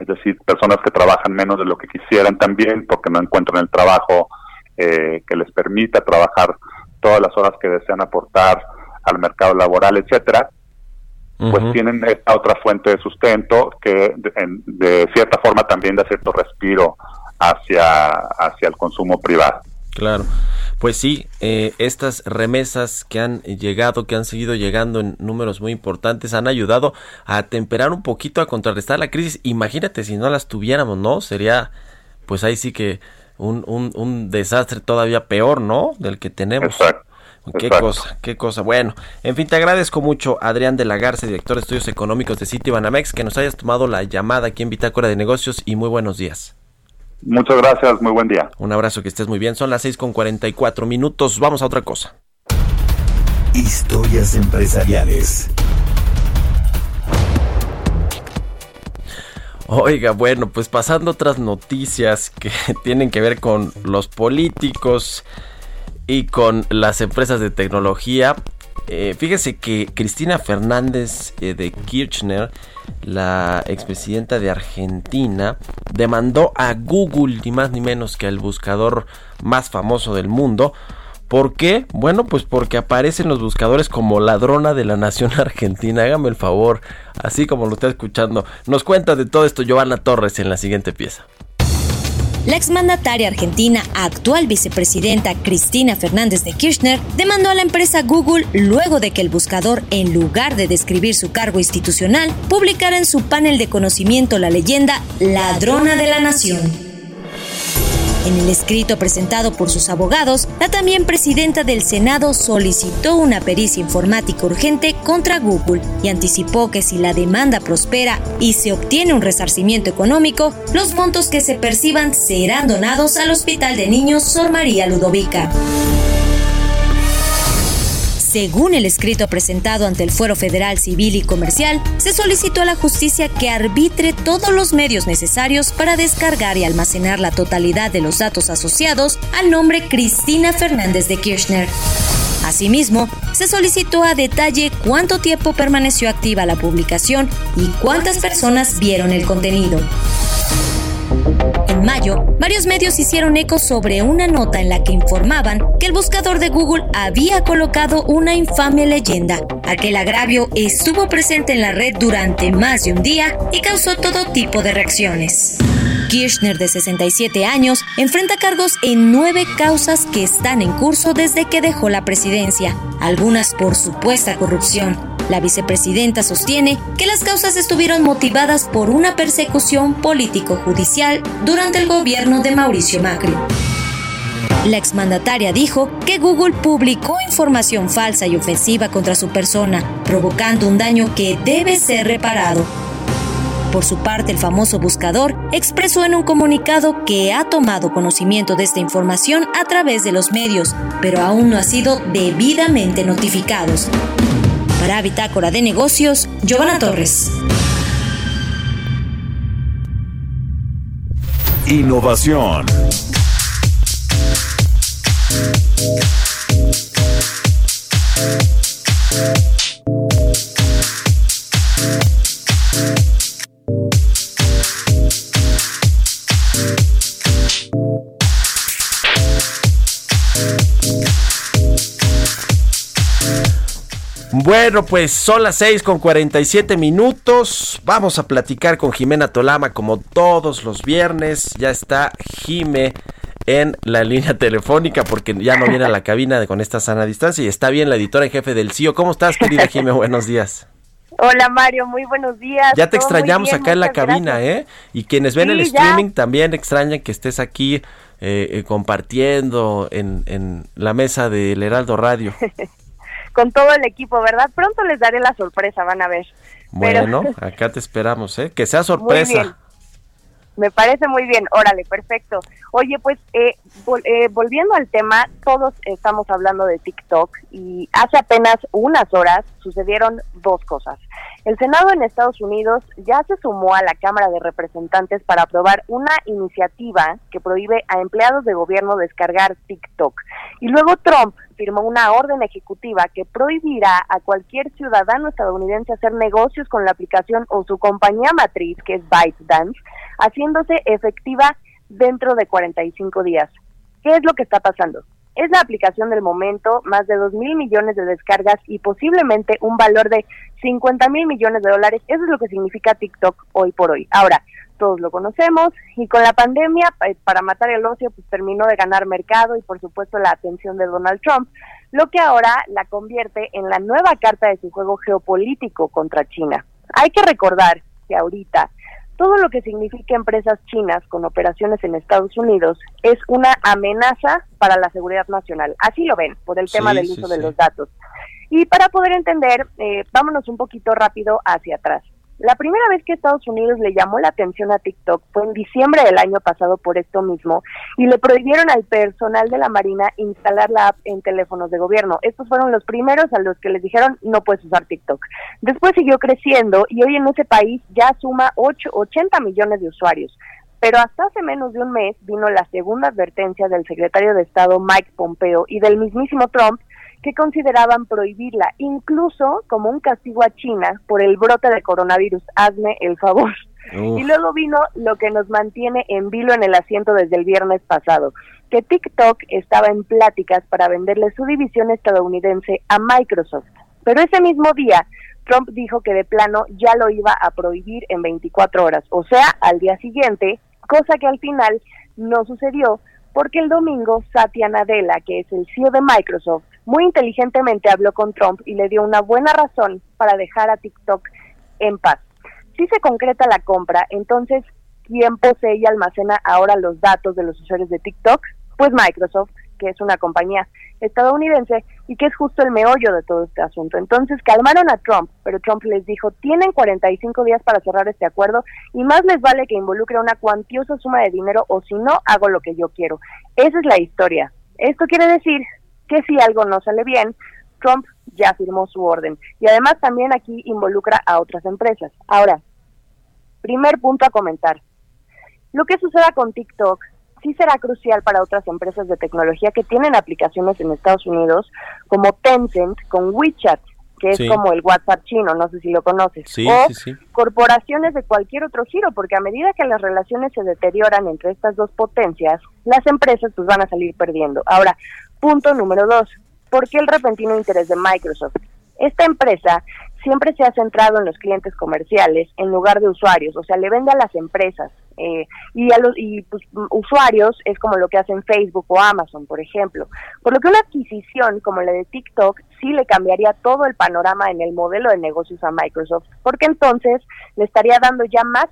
es decir, personas que trabajan menos de lo que quisieran también porque no encuentran el trabajo eh, que les permita trabajar todas las horas que desean aportar al mercado laboral, etcétera, pues tienen esta otra fuente de sustento que de, de, cierta forma también da cierto respiro hacia, hacia el consumo privado. Claro. Pues sí, eh, estas remesas que han llegado, que han seguido llegando en números muy importantes, han ayudado a temperar un poquito, a contrarrestar la crisis. Imagínate si no las tuviéramos, ¿no? Sería, pues ahí sí que un, un, un desastre todavía peor, ¿no? Del que tenemos. Qué cosa, qué cosa. Bueno, en fin, te agradezco mucho, Adrián de la Garza, director de estudios económicos de Citibanamex, que nos hayas tomado la llamada aquí en Bitácora de Negocios y muy buenos días. Muchas gracias, muy buen día. Un abrazo, que estés muy bien. Son las 6 con 44 minutos. Vamos a otra cosa. Historias empresariales. Oiga, bueno, pues pasando otras noticias que tienen que ver con los políticos y con las empresas de tecnología. Eh, fíjese que Cristina Fernández eh, de Kirchner, la expresidenta de Argentina, demandó a Google, ni más ni menos que al buscador más famoso del mundo. ¿Por qué? Bueno, pues porque aparecen los buscadores como ladrona de la nación argentina. Hágame el favor, así como lo está escuchando. Nos cuenta de todo esto Giovanna Torres en la siguiente pieza. La exmandataria argentina, actual vicepresidenta Cristina Fernández de Kirchner, demandó a la empresa Google luego de que el buscador, en lugar de describir su cargo institucional, publicara en su panel de conocimiento la leyenda Ladrona de la Nación. En el escrito presentado por sus abogados, la también presidenta del Senado solicitó una pericia informática urgente contra Google y anticipó que si la demanda prospera y se obtiene un resarcimiento económico, los montos que se perciban serán donados al Hospital de Niños Sor María Ludovica. Según el escrito presentado ante el Fuero Federal Civil y Comercial, se solicitó a la justicia que arbitre todos los medios necesarios para descargar y almacenar la totalidad de los datos asociados al nombre Cristina Fernández de Kirchner. Asimismo, se solicitó a detalle cuánto tiempo permaneció activa la publicación y cuántas personas vieron el contenido. En mayo, varios medios hicieron eco sobre una nota en la que informaban que el buscador de Google había colocado una infame leyenda. Aquel agravio estuvo presente en la red durante más de un día y causó todo tipo de reacciones. Kirchner, de 67 años, enfrenta cargos en nueve causas que están en curso desde que dejó la presidencia, algunas por supuesta corrupción. La vicepresidenta sostiene que las causas estuvieron motivadas por una persecución político-judicial durante el gobierno de Mauricio Macri. La exmandataria dijo que Google publicó información falsa y ofensiva contra su persona, provocando un daño que debe ser reparado. Por su parte, el famoso buscador expresó en un comunicado que ha tomado conocimiento de esta información a través de los medios, pero aún no ha sido debidamente notificados. Para Bitácora de Negocios, Giovanna Torres. Innovación. Bueno, pues son las 6 con 47 minutos. Vamos a platicar con Jimena Tolama como todos los viernes. Ya está Jime en la línea telefónica porque ya no viene a la cabina con esta sana distancia y está bien la editora en jefe del CIO. ¿Cómo estás, querida Jime? Buenos días. Hola Mario, muy buenos días. Ya te extrañamos bien, acá en la cabina, gracias. ¿eh? Y quienes ven Sí, el ya. streaming también extrañan que estés aquí eh, eh, compartiendo en, en la mesa del Heraldo Radio. Con todo el equipo, ¿verdad? Pronto les daré la sorpresa, van a ver. Pero- Bueno, acá te esperamos, ¿eh? Que sea sorpresa. Me parece muy bien, órale, perfecto. Oye, pues eh, vol- eh, volviendo al tema, todos estamos hablando de TikTok y hace apenas unas horas sucedieron dos cosas. El Senado en Estados Unidos ya se sumó a la Cámara de Representantes para aprobar una iniciativa que prohíbe a empleados de gobierno descargar TikTok. Y luego Trump firmó una orden ejecutiva que prohibirá a cualquier ciudadano estadounidense hacer negocios con la aplicación o su compañía matriz, que es ByteDance, haciéndose efectiva dentro de 45 días. ¿Qué es lo que está pasando? Es la aplicación del momento, más de 2 mil millones de descargas y posiblemente un valor de 50 mil millones de dólares. Eso es lo que significa TikTok hoy por hoy. Ahora, todos lo conocemos y con la pandemia, pa- para matar el ocio, pues terminó de ganar mercado y por supuesto la atención de Donald Trump, lo que ahora la convierte en la nueva carta de su juego geopolítico contra China. Hay que recordar que ahorita todo lo que significa empresas chinas con operaciones en Estados Unidos es una amenaza para la seguridad nacional. Así lo ven por el Sí, tema del sí, uso de sí. los datos. Y para poder entender, eh, vámonos un poquito rápido hacia atrás. La primera vez que Estados Unidos le llamó la atención a TikTok fue en diciembre del año pasado por esto mismo y le prohibieron al personal de la Marina instalar la app en teléfonos de gobierno. Estos fueron los primeros a los que les dijeron no puedes usar TikTok. Después siguió creciendo y hoy en ese país ya suma 8, 80 millones de usuarios. Pero hasta hace menos de un mes vino la segunda advertencia del secretario de Estado Mike Pompeo y del mismísimo Trump que consideraban prohibirla, incluso como un castigo a China por el brote de coronavirus. Hazme el favor. Uf. Y luego vino lo que nos mantiene en vilo en el asiento desde el viernes pasado, que TikTok estaba en pláticas para venderle su división estadounidense a Microsoft. Pero ese mismo día, Trump dijo que de plano ya lo iba a prohibir en 24 horas, o sea, al día siguiente, cosa que al final no sucedió porque el domingo Satya Nadella, que es el CEO de Microsoft, muy inteligentemente habló con Trump y le dio una buena razón para dejar a TikTok en paz. Si se concreta la compra, entonces, ¿quién posee y almacena ahora los datos de los usuarios de TikTok? Pues Microsoft, que es una compañía estadounidense y que es justo el meollo de todo este asunto. Entonces calmaron a Trump, pero Trump les dijo, tienen 45 días para cerrar este acuerdo y más les vale que involucre una cuantiosa suma de dinero o si no, hago lo que yo quiero. Esa es la historia. Esto quiere decir que si algo no sale bien, Trump ya firmó su orden. Y además también aquí involucra a otras empresas. Ahora, primer punto a comentar. Lo que suceda con TikTok sí será crucial para otras empresas de tecnología que tienen aplicaciones en Estados Unidos, como Tencent con WeChat, que es como el WhatsApp chino, no sé si lo conoces, Sí, o sí, sí. corporaciones de cualquier otro giro, porque a medida que las relaciones se deterioran entre estas dos potencias, las empresas pues van a salir perdiendo. Ahora, punto número dos, ¿por qué el repentino interés de Microsoft? Esta empresa siempre se ha centrado en los clientes comerciales en lugar de usuarios, o sea, le vende a las empresas eh, y a los y, pues, usuarios es como lo que hacen Facebook o Amazon, por ejemplo. Por lo que una adquisición como la de TikTok sí le cambiaría todo el panorama en el modelo de negocios a Microsoft, porque entonces le estaría dando ya más,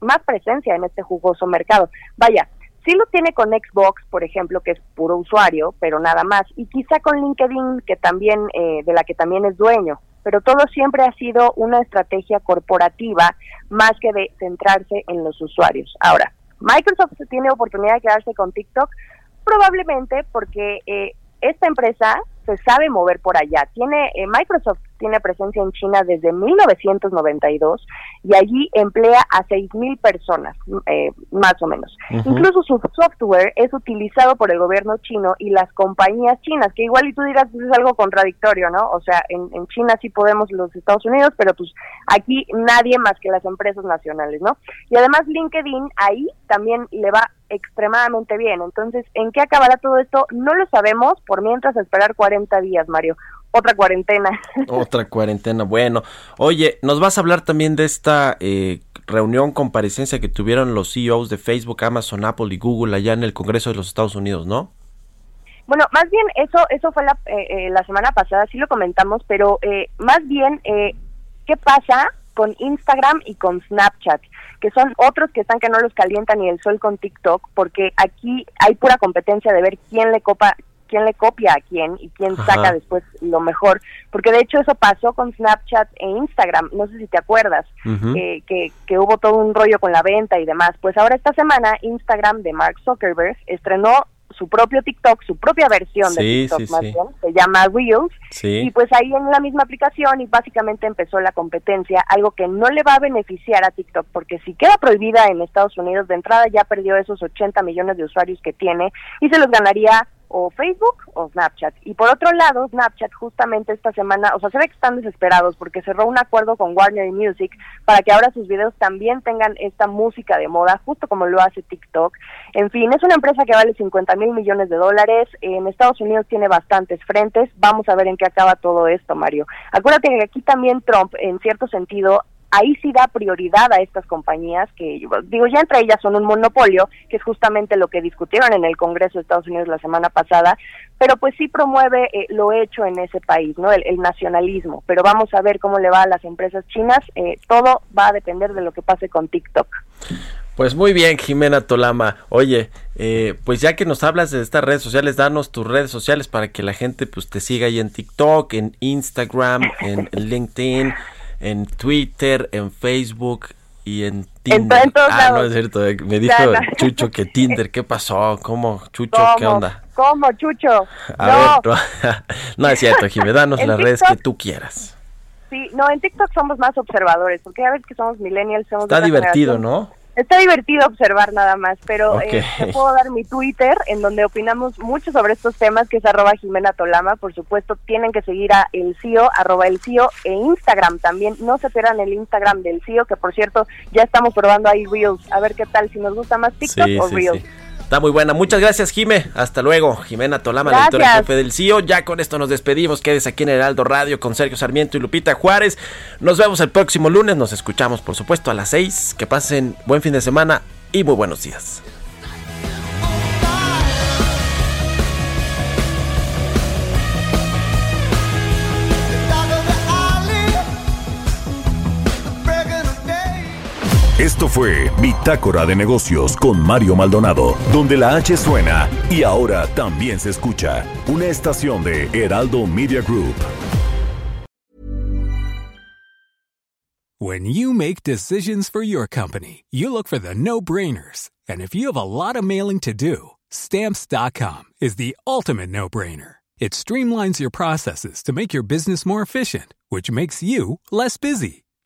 más presencia en este jugoso mercado. Vaya, Sí lo tiene con Xbox, por ejemplo, que es puro usuario, pero nada más. Y quizá con LinkedIn, que también, eh, de la que también es dueño. Pero todo siempre ha sido una estrategia corporativa más que de centrarse en los usuarios. Ahora, Microsoft tiene oportunidad de quedarse con TikTok probablemente porque eh, esta empresa se sabe mover por allá. Tiene eh, Microsoft tiene presencia en China desde 1992 y allí emplea a 6.000 personas, eh, más o menos. Incluso su software es utilizado por el gobierno chino y las compañías chinas, que igual y tú dirás pues, es algo contradictorio, ¿no? O sea, en, en China sí podemos los Estados Unidos, pero pues aquí nadie más que las empresas nacionales, ¿no? Y además LinkedIn ahí también le va extremadamente bien. Entonces, ¿en qué acabará todo esto? No lo sabemos, por mientras esperar 40 días, Mario. Otra cuarentena. Otra cuarentena. Bueno, oye, nos vas a hablar también de esta eh, reunión, comparecencia que tuvieron los CEOs de Facebook, Amazon, Apple y Google allá en el Congreso de los Estados Unidos, ¿no? Bueno, más bien eso eso fue la, eh, eh, la semana pasada, sí lo comentamos, pero eh, más bien, eh, ¿qué pasa con Instagram y con Snapchat? Que son otros que están que no los calienta ni el sol con TikTok, porque aquí hay pura competencia de ver quién le copa quién le copia a quién y quién Ajá. saca después lo mejor, porque de hecho eso pasó con Snapchat e Instagram, no sé si te acuerdas, eh, que, que hubo todo un rollo con la venta y demás. Pues ahora esta semana Instagram de Mark Zuckerberg estrenó su propio TikTok, su propia versión de TikTok sí, más sí. bien, se llama Reels, y pues ahí en la misma aplicación y básicamente empezó la competencia, algo que no le va a beneficiar a TikTok, porque si queda prohibida en Estados Unidos, de entrada ya perdió esos 80 millones de usuarios que tiene y se los ganaría o Facebook o Snapchat. Y por otro lado, Snapchat justamente esta semana, o sea, se ve que están desesperados porque cerró un acuerdo con Warner Music para que ahora sus videos también tengan esta música de moda, justo como lo hace TikTok. En fin, es una empresa que vale 50 mil millones de dólares. En Estados Unidos tiene bastantes frentes. Vamos a ver en qué acaba todo esto, Mario. Acuérdate que aquí también Trump, en cierto sentido, ahí sí da prioridad a estas compañías que, digo, ya entre ellas son un monopolio, que es justamente lo que discutieron en el Congreso de Estados Unidos la semana pasada, pero pues sí promueve eh, lo hecho en ese país, ¿no? El, el nacionalismo. Pero vamos a ver cómo le va a las empresas chinas. Eh, todo va a depender de lo que pase con TikTok. Pues muy bien, Jimena Tolama. Oye, eh, pues ya que nos hablas de estas redes sociales, danos tus redes sociales para que la gente pues te siga ahí en TikTok, en Instagram, en LinkedIn, en Twitter, en Facebook y en Tinder. en todos ah, lados. no es cierto. eh, Me dijo. Chucho que Tinder, ¿qué pasó? ¿Cómo, Chucho? ¿Qué onda? ¿Cómo, Chucho? A no, ver, no, no es cierto, Jimena, danos las redes que tú quieras. sí, no, en TikTok somos más observadores, porque ya ves que somos millennials, somos Está divertido. ¿no? Está divertido observar nada más, pero eh, te puedo dar mi Twitter, en donde opinamos mucho sobre estos temas, que es arroba Jimena Tolama. Por supuesto, tienen que seguir a El CIO, arroba El CIO, e Instagram también. No se pierdan el Instagram del CIO, que por cierto, ya estamos probando ahí Reels. A ver qué tal, si nos gusta más TikTok Sí, o sí, Reels. sí. Está muy buena. Muchas gracias, Jime. Hasta luego. Jimena Tolama, la editora jefe del CIO. Ya con esto nos despedimos. Quédese aquí en Heraldo Radio con Sergio Sarmiento y Lupita Juárez. Nos vemos el próximo lunes. Nos escuchamos, por supuesto, a las 6. Que pasen buen fin de semana y muy buenos días. Esto fue Bitácora de Negocios con Mario Maldonado, donde la H suena y ahora también se escucha. Una estación de Heraldo Media Group. When you make decisions for your company, you look for the no brainers. And if you have a lot of mailing to do, stamps.com is the ultimate no brainer. It streamlines your processes to make your business more efficient, which makes you less busy.